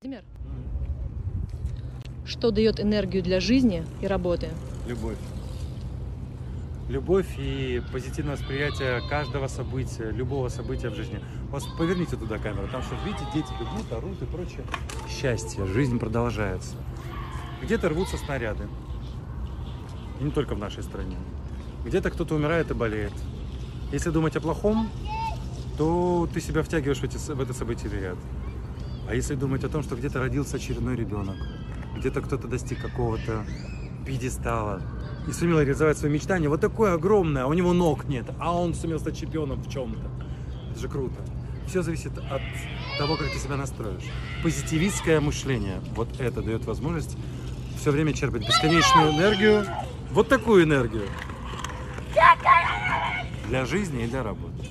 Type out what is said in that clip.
Владимир, что дает энергию для жизни и работы? Любовь. Любовь и позитивное восприятие каждого события, любого события в жизни. Вот поверните туда камеру, там что, видите, дети бегут, орут и прочее. Счастье, жизнь продолжается. Где-то рвутся снаряды. И не только в нашей стране. Где-то кто-то умирает и болеет. Если думать о плохом, то ты себя втягиваешь в, эти, в это событие ряд. А если думать о том, что где-то родился очередной ребенок, где-то кто-то достиг какого-то пьедестала и сумел реализовать свои мечтания, вот такое огромное, а у него ног нет, а он сумел стать чемпионом в чем-то. Это же круто. Все зависит от того, как ты себя настроишь. Позитивистское мышление, вот это дает возможность все время черпать бесконечную энергию, вот такую энергию для жизни и для работы.